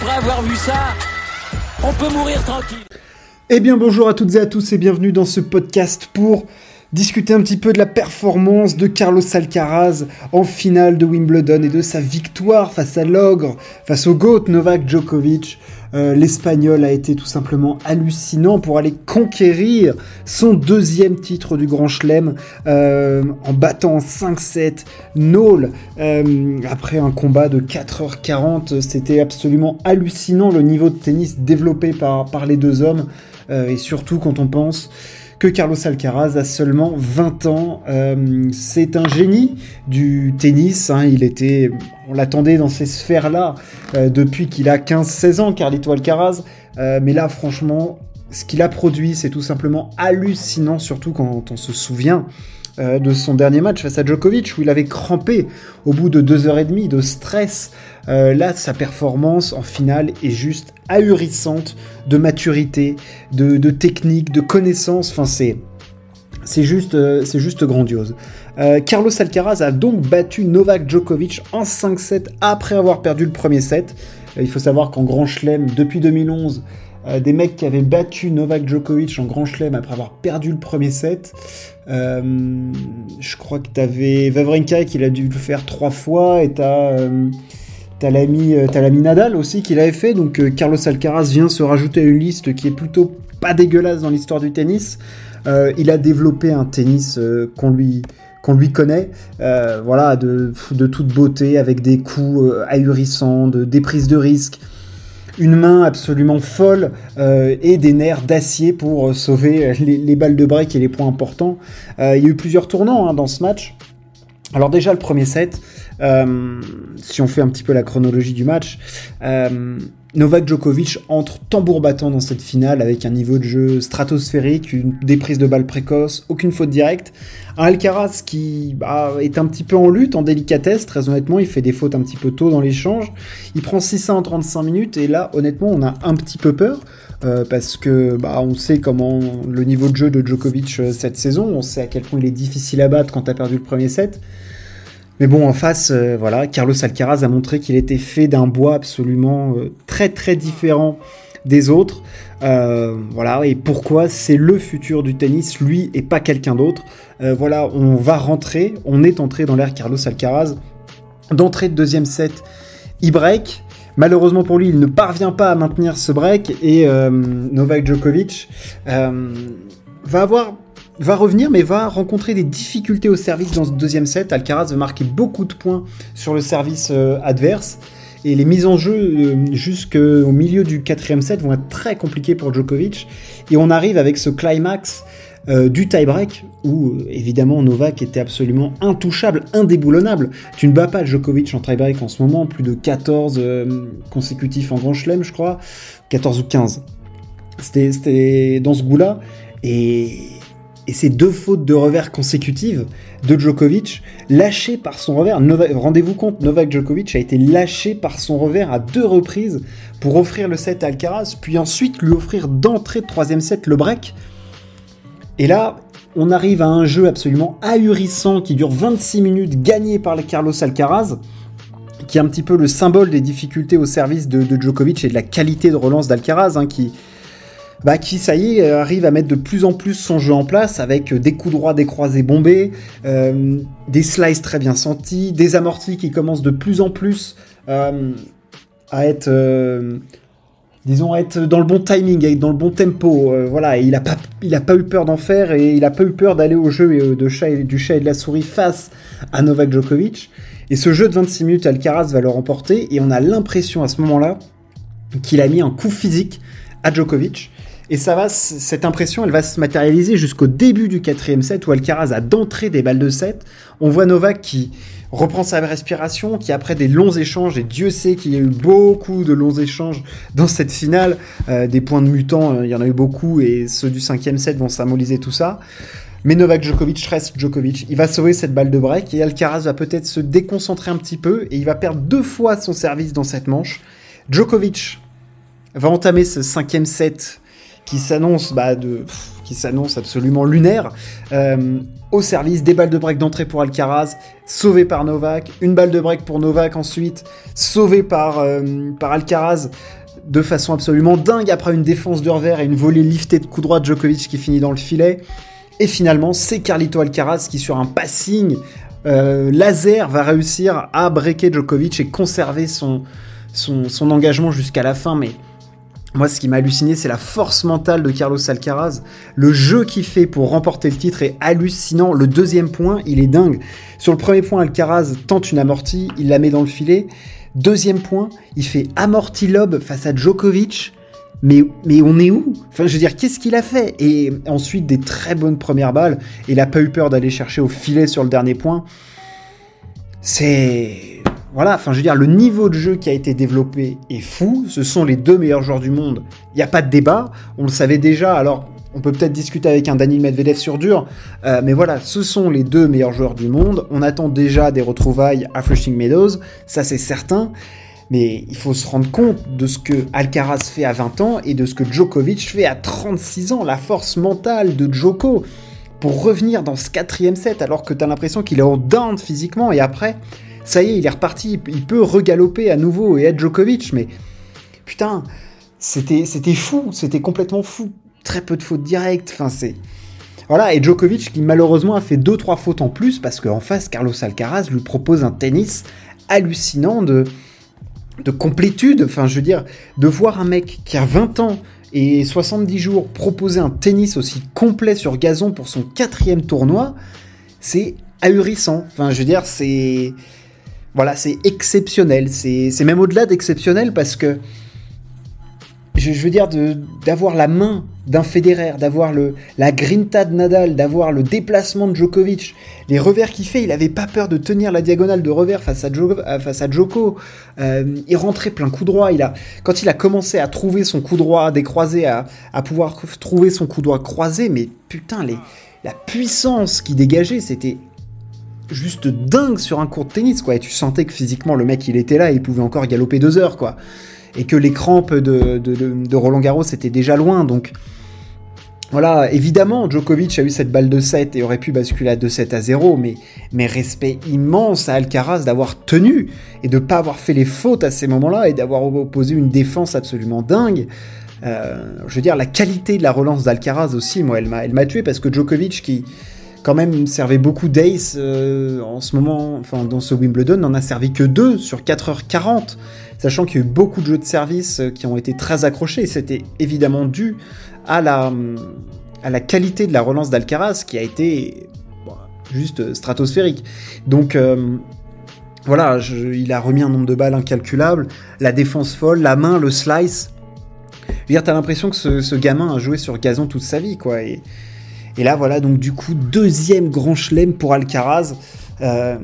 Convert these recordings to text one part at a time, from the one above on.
après avoir vu ça, on peut mourir tranquille. Eh bien bonjour à toutes et à tous et bienvenue dans ce podcast pour discuter un petit peu de la performance de Carlos Alcaraz en finale de Wimbledon et de sa victoire face à l'ogre, face au GOAT Novak Djokovic. Euh, L'Espagnol a été tout simplement hallucinant pour aller conquérir son deuxième titre du Grand Chelem euh, en battant 5-7 Nol euh, après un combat de 4h40. C'était absolument hallucinant le niveau de tennis développé par, par les deux hommes et surtout quand on pense que Carlos Alcaraz a seulement 20 ans. Euh, c'est un génie du tennis. Hein. on l'attendait dans ces sphères-là euh, depuis qu'il a 15-16 ans, Carlito Alcaraz. Euh, mais là, franchement, ce qu'il a produit, c'est tout simplement hallucinant, surtout quand on se souvient de son dernier match face à Djokovic, où il avait crampé au bout de deux heures et demie de stress. là, sa performance en finale est juste ahurissante de maturité, de, technique, de connaissance. Enfin, c'est c'est juste, euh, c'est juste grandiose. Euh, Carlos Alcaraz a donc battu Novak Djokovic en 5-7 après avoir perdu le premier set. Euh, il faut savoir qu'en Grand Chelem, depuis 2011, des mecs qui avaient battu Novak Djokovic en Grand Chelem après avoir perdu le premier set. je crois que tu avais Vavrinka qui a dû le faire trois fois et t'as T'as l'ami, euh, Nadal aussi qui l'avait fait, donc euh, Carlos Alcaraz vient se rajouter à une liste qui est plutôt pas dégueulasse dans l'histoire du tennis. Euh, il a développé un tennis qu'on lui, lui connaît, voilà, de, de, toute beauté, avec des coups ahurissants, de, des prises de risque, une main absolument folle et des nerfs d'acier pour sauver les, balles de break et les points importants. il y a eu plusieurs tournants hein, dans ce match. Alors déjà le premier set, euh, si on fait un petit peu la chronologie du match, euh, Novak Djokovic entre tambour battant dans cette finale avec un niveau de jeu stratosphérique, une, des prises de balles précoces, aucune faute directe. Un Alcaraz qui bah, est un petit peu en lutte, en délicatesse, très honnêtement, il fait des fautes un petit peu tôt dans l'échange. Il prend 6 en 35 minutes et là, honnêtement, on a un petit peu peur. Euh, parce que bah, on sait comment le niveau de jeu de Djokovic euh, cette saison, on sait à quel point il est difficile à battre quand tu as perdu le premier set. Mais bon, en face, euh, voilà, Carlos Alcaraz a montré qu'il était fait d'un bois absolument très très différent des autres. voilà, et pourquoi c'est le futur du tennis, lui et pas quelqu'un d'autre. voilà, on va rentrer, on est entré dans l'ère Carlos Alcaraz. D'entrée de deuxième set, il break. Malheureusement pour lui, il ne parvient pas à maintenir ce break et euh, Novak Djokovic euh, va revenir mais va rencontrer des difficultés au service dans ce deuxième set. Alcaraz va marquer beaucoup de points sur le service euh, adverse et les mises en jeu jusqu'au milieu du quatrième set vont être très compliquées pour Djokovic et on arrive avec ce climax euh, du tie-break, où euh, évidemment Novak était absolument intouchable, indéboulonnable. Tu ne bats pas Djokovic en tie-break en ce moment, plus de 14 euh, consécutifs en Grand Chelem, je crois, 14 ou 15. C'était dans ce goût-là, et, ces deux fautes de revers consécutives de Djokovic, lâchées par son revers. Rendez-vous compte, Novak Djokovic a été lâché par son revers à deux reprises pour offrir le set à Alcaraz, puis ensuite lui offrir d'entrée de troisième set le break. Et là, on arrive à un jeu absolument ahurissant qui dure 26 minutes, gagné par Carlos Alcaraz, qui est un petit peu le symbole des difficultés au service de, Djokovic et de la qualité de relance d'Alcaraz, hein, qui, bah, qui, ça y est, arrive à mettre de plus en plus son jeu en place avec des coups droits, des croisés bombés, euh, des slices très bien sentis, des amortis qui commencent de plus en plus euh, à être euh, disons, être dans le bon timing, être dans le bon tempo. Euh, voilà, il n'a pas, il a pas eu peur d'en faire et il n'a pas eu peur d'aller au jeu euh, de chat et, du chat et de la souris face à Novak Djokovic. Et ce jeu de 26 minutes, Alcaraz va le remporter et on a l'impression à ce moment-là qu'il a mis un coup physique à Djokovic. Et ça va, cette impression, elle va se matérialiser jusqu'au début du quatrième set où Alcaraz a d'entrée des balles de set. On voit Novak qui reprend sa respiration, qui après des longs échanges, et Dieu sait qu'il y a eu beaucoup de longs échanges dans cette finale, euh, des points de mutant, euh, il y en a eu beaucoup, et ceux du cinquième set vont symboliser tout ça. Mais Novak Djokovic reste Djokovic. Il va sauver cette balle de break et Alcaraz va peut-être se déconcentrer un petit peu et il va perdre deux fois son service dans cette manche. Djokovic va entamer ce cinquième set qui s'annonce bah, qui s'annonce absolument lunaire. Euh, au service, des balles de break d'entrée pour Alcaraz, sauvé par Novak, une balle de break pour Novak ensuite, sauvé par, euh, par Alcaraz de façon absolument dingue après une défense de revers et une volée liftée de coup droit de Djokovic qui finit dans le filet. Et finalement, c'est Carlito Alcaraz qui, sur un passing euh, laser, va réussir à breaker Djokovic et conserver son, son, son engagement jusqu'à la fin. Mais moi, ce qui m'a halluciné, c'est la force mentale de Carlos Alcaraz. Le jeu qu'il fait pour remporter le titre est hallucinant. Le deuxième point, il est dingue. Sur le premier point, Alcaraz tente une amortie, il la met dans le filet. Deuxième point, il fait amorti lob face à Djokovic. Mais, mais on est où? Enfin, je veux dire, qu'est-ce qu'il a fait? Et ensuite, des très bonnes premières balles. Il n'a pas eu peur d'aller chercher au filet sur le dernier point. C'est voilà, enfin je veux dire, le niveau de jeu qui a été développé est fou, ce sont les deux meilleurs joueurs du monde, il n'y a pas de débat, on le savait déjà, alors on peut peut-être discuter avec un Daniel Medvedev sur dur, euh, mais voilà, ce sont les deux meilleurs joueurs du monde, on attend déjà des retrouvailles à Flushing Meadows, ça c'est certain, mais il faut se rendre compte de ce que Alcaraz fait à 20 ans et de ce que Djokovic fait à 36 ans, la force mentale de Djoko. Pour revenir dans ce quatrième set alors que tu as l'impression qu'il est en down physiquement et après ça y est, il est reparti, il peut regaloper à nouveau et être Djokovic, mais putain, c'était, fou, c'était complètement fou. Très peu de fautes directes, enfin c'est... Voilà, et Djokovic qui malheureusement a fait 2-3 fautes en plus parce qu'en face, Carlos Alcaraz lui propose un tennis hallucinant de, de complétude. Enfin, je veux dire, de voir un mec qui a 20 ans et 70 jours proposer un tennis aussi complet sur gazon pour son quatrième tournoi, c'est ahurissant. Enfin, je veux dire, c'est voilà, c'est exceptionnel. C'est même au-delà d'exceptionnel parce que je, veux dire d'avoir la main d'un Federer, d'avoir la grinta de Nadal, d'avoir le déplacement de Djokovic, les revers qu'il fait, il avait pas peur de tenir la diagonale de revers face à, euh, face à Djoko. Euh, il rentrait plein coup droit. Il a, quand il a commencé à trouver son coup droit décroisé, à, à pouvoir trouver son coup droit croisé, mais putain, les, la puissance qui dégageait, c'était juste dingue sur un court de tennis, quoi. Et tu sentais que physiquement, le mec, il était là et il pouvait encore galoper deux heures, quoi. Et que les crampes de, de, Roland Garros étaient déjà loin, donc. Voilà, évidemment, Djokovic a eu cette balle de 7 et aurait pu basculer à 2-7 à 0, mais, mais respect immense à Alcaraz d'avoir tenu et de pas avoir fait les fautes à ces moments-là et d'avoir opposé une défense absolument dingue. Euh, je veux dire, la qualité de la relance d'Alcaraz aussi, moi, elle m'a tué parce que Djokovic qui, quand même servait beaucoup d'ace euh, en ce moment, enfin dans ce Wimbledon, n'en a servi que deux sur 4h40, sachant qu'il y a eu beaucoup de jeux de service euh, qui ont été très accrochés. C'était évidemment dû à la, à la qualité de la relance d'Alcaraz qui a été juste stratosphérique. Donc euh, voilà, il a remis un nombre de balles incalculable, la défense folle, la main, le slice. Je veux dire, t'as l'impression que ce, ce, gamin a joué sur gazon toute sa vie, quoi. Et, et là, voilà, donc du coup, deuxième grand chelem pour Alcaraz. Euh,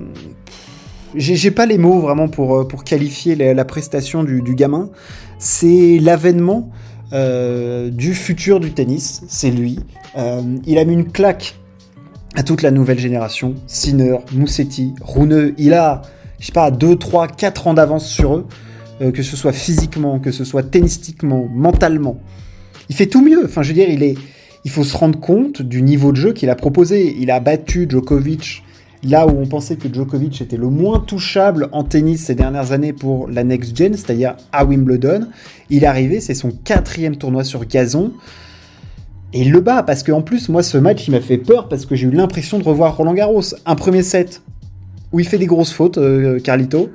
j'ai pas les mots vraiment pour, euh, pour qualifier la, prestation du, gamin. C'est l'avènement euh, du futur du tennis, c'est lui. il a mis une claque à toute la nouvelle génération. Sinner, Moussetti, Runeux. Il a, je sais pas, 2, 3, 4 ans d'avance sur eux, que ce soit physiquement, que ce soit tennistiquement, mentalement. Il fait tout mieux. Enfin, je veux dire, il est, il faut se rendre compte du niveau de jeu qu'il a proposé. Il a battu Djokovic là où on pensait que Djokovic était le moins touchable en tennis ces dernières années pour la next gen, c'est-à-dire à Wimbledon. Il est arrivé, c'est son quatrième tournoi sur gazon. Et il le bat, parce qu'en plus, moi, ce match, il m'a fait peur, parce que j'ai eu l'impression de revoir Roland Garros. Un premier set où il fait des grosses fautes, euh, Carlito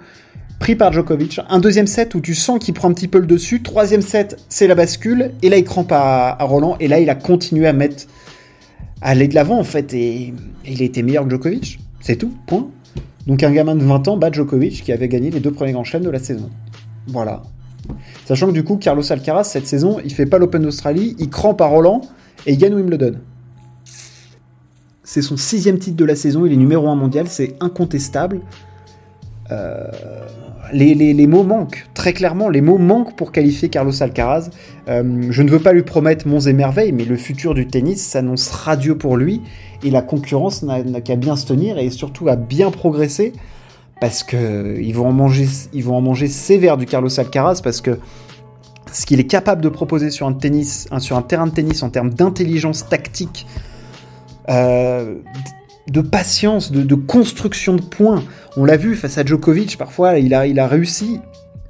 pris par Djokovic. Un deuxième set où tu sens qu'il prend un petit peu le dessus. Troisième set, c'est la bascule. Et là, il crampe à, Roland. Et là, il a continué à mettre, à aller de l'avant, en fait. Et, il était meilleur que Djokovic. C'est tout, point. Donc un gamin de 20 ans bat Djokovic qui avait gagné les deux premiers grands chelems de la saison. Voilà. Sachant que du coup, Carlos Alcaraz, cette saison, il fait pas l'Open d'Australie, il crampe à Roland et il gagne Wimbledon. C'est son sixième titre de la saison, il est numéro 1 mondial, c'est incontestable. Euh, les, mots manquent, très clairement, les mots manquent pour qualifier Carlos Alcaraz. Euh, je ne veux pas lui promettre monts et merveilles, mais le futur du tennis s'annonce radieux pour lui, et la concurrence n'a qu'à bien se tenir, et surtout à bien progresser, parce qu'ils vont, en manger, vont en manger sévère du Carlos Alcaraz, parce que ce qu'il est capable de proposer sur un, tennis, sur un terrain de tennis en termes d'intelligence tactique, euh, de patience, de, construction de points. On l'a vu face à Djokovic, parfois il a, réussi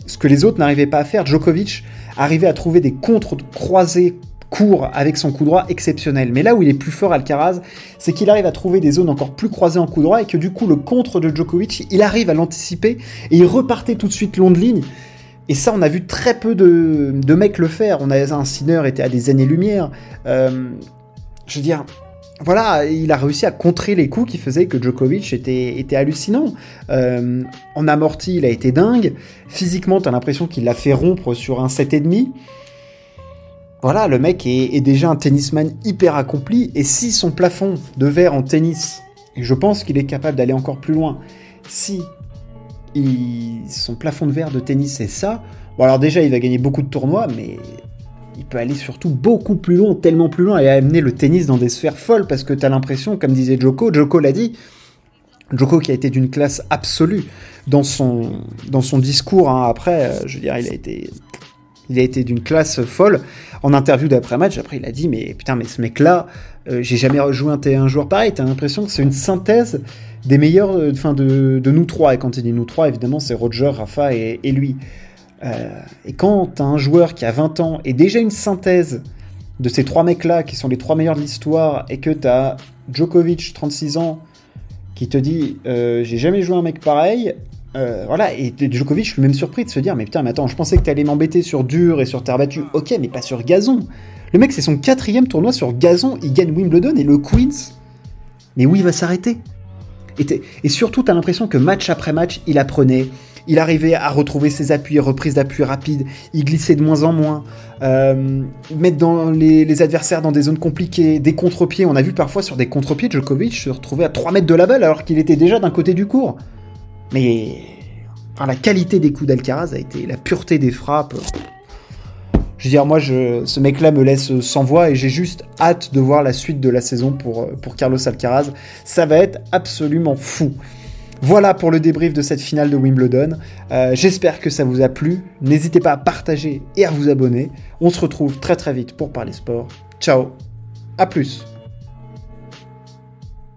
ce que les autres n'arrivaient pas à faire. Djokovic arrivait à trouver des contres croisés courts avec son coup droit exceptionnel. Mais là où il est plus fort Alcaraz, c'est qu'il arrive à trouver des zones encore plus croisées en coup droit et que du coup le contre de Djokovic, il arrive à l'anticiper et il repartait tout de suite long de ligne. Et ça, on a vu très peu de, mecs le faire. On a un Sinner était à des années-lumière. Euh, je veux dire, voilà, il a réussi à contrer les coups qui faisaient que Djokovic était, était hallucinant. Euh, en amorti, il a été dingue. Physiquement, t'as l'impression qu'il l'a fait rompre sur un 7,5. Voilà, le mec est, est, déjà un tennisman hyper accompli. Et si son plafond de verre en tennis, et je pense qu'il est capable d'aller encore plus loin, si son plafond de verre de tennis c'est ça, bon alors déjà il va gagner beaucoup de tournois, mais il peut aller surtout beaucoup plus loin, tellement plus loin, et amener le tennis dans des sphères folles, parce que tu as l'impression, comme disait Joko, Joko l'a dit, Joko qui a été d'une classe absolue dans son, dans son discours, hein, après, euh, je veux dire, il a été, été d'une classe folle. En interview d'après-match, après il a dit, mais putain, mais ce mec-là, euh, j'ai jamais rejoué un, joueur pareil, t'as l'impression que c'est une synthèse des meilleurs, euh, enfin de, de, nous trois, et quand il dit nous trois, évidemment, c'est Roger, Rafa et lui. Euh, et quand as un joueur qui a 20 ans et déjà une synthèse de ces trois mecs-là, qui sont les trois meilleurs de l'histoire, et que tu as Djokovic, 36 ans, qui te dit euh, J'ai jamais joué un mec pareil. Euh, voilà, et Djokovic, je suis même surpris de se dire Mais putain, mais attends, je pensais que tu allais m'embêter sur dur et sur terre battue. Ok, mais pas sur gazon. Le mec, c'est son quatrième tournoi sur gazon. Il gagne Wimbledon et le Queens. Mais où il va s'arrêter? Et, et, surtout, tu as l'impression que match après match, il apprenait, il arrivait à retrouver ses appuis, reprises d'appui rapides, il glissait de moins en moins, euh, mettre les, adversaires dans des zones compliquées, des contre-pieds. On a vu parfois sur des contre-pieds Djokovic se retrouver à 3 mètres de la balle alors qu'il était déjà d'un côté du cours. Mais la qualité des coups d'Alcaraz a été la pureté des frappes. Je veux dire, moi, ce mec-là me laisse sans voix et j'ai juste hâte de voir la suite de la saison pour Carlos Alcaraz. Ça va être absolument fou. Voilà pour le débrief de cette finale de Wimbledon. Euh, j'espère que ça vous a plu. N'hésitez pas à partager et à vous abonner. On se retrouve très très vite pour parler sport. Ciao, à plus